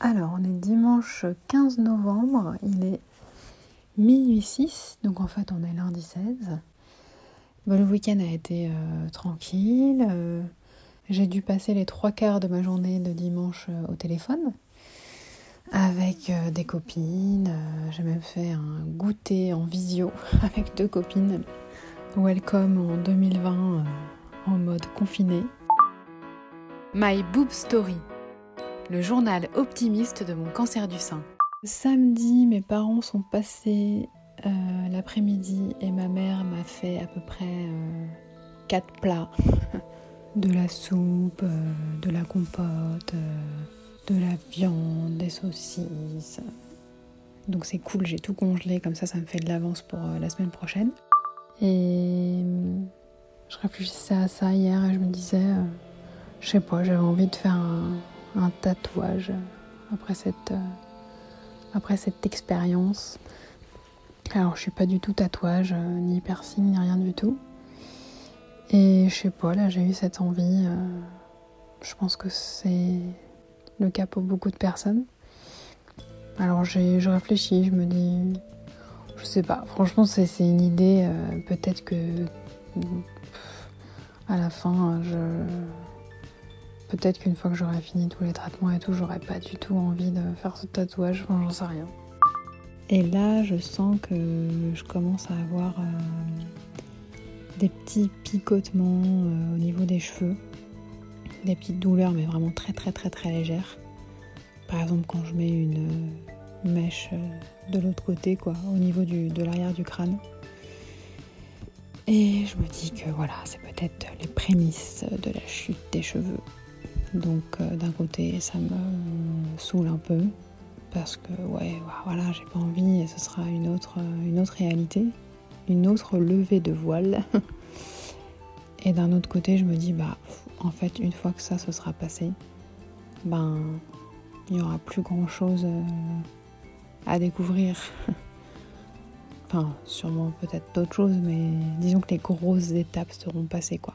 Alors, on est dimanche 15 novembre, il est minuit 6, donc en fait on est lundi 16. le week-end a été euh, tranquille. euh, j'ai dû passer les trois quarts de ma journée de dimanche euh, au téléphone avec des copines. j'ai même fait un goûter en visio avec deux copines. Welcome en 2020 euh, en mode confiné. My Boob Story, le journal optimiste de mon cancer du sein. Samedi, mes parents sont passés euh, l'après-midi et ma mère m'a fait à peu près euh, quatre plats. de la soupe, euh, de la compote, euh, de la viande, des saucisses. Donc c'est cool, j'ai tout congelé, comme ça ça me fait de l'avance pour la semaine prochaine. Et je réfléchissais à ça hier et je me disais, je sais pas, j'avais envie de faire un, un tatouage après cette, euh, après cette expérience. Alors je suis pas du tout tatouage, euh, ni piercing, ni rien du tout. Et je sais pas, là j'ai eu cette envie. euh, je pense que c'est le cas pour beaucoup de personnes. Alors je réfléchis, je me dis, je sais pas. Franchement, c'est, une idée. peut-être que à la fin, je, peut-être qu'une fois que j'aurai fini tous les traitements et tout, j'aurai pas du tout envie de faire ce tatouage. Enfin, j'en sais rien. Et là, je sens que je commence à avoir euh, des petits picotements euh, au niveau des cheveux, des petites douleurs, mais vraiment très très très très légères. Par exemple, quand je mets une euh, mèche de l'autre côté, quoi, au niveau de l'arrière du crâne. Et je me dis que voilà, c'est peut-être les prémices de la chute des cheveux. Donc euh, d'un côté, ça me saoule un peu parce que ouais, voilà, j'ai pas envie et ce sera une autre, une autre réalité, une autre levée de voile. et d'un autre côté, je me dis bah en fait, une fois que ça se sera passé, ben il y aura plus grand chose à découvrir. Enfin, sûrement peut-être d'autres choses, mais disons que les grosses étapes seront passées quoi.